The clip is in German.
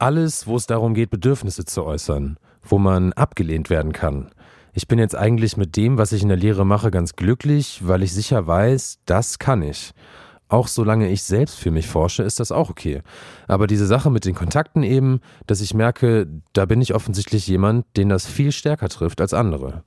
alles, wo es darum geht, Bedürfnisse zu äußern, wo man abgelehnt werden kann. Ich bin jetzt eigentlich mit dem, was ich in der Lehre mache, ganz glücklich, weil ich sicher weiß, das kann ich. Auch solange ich selbst für mich forsche, ist das auch okay. Aber diese Sache mit den Kontakten eben, dass ich merke, da bin ich offensichtlich jemand, den das viel stärker trifft als andere.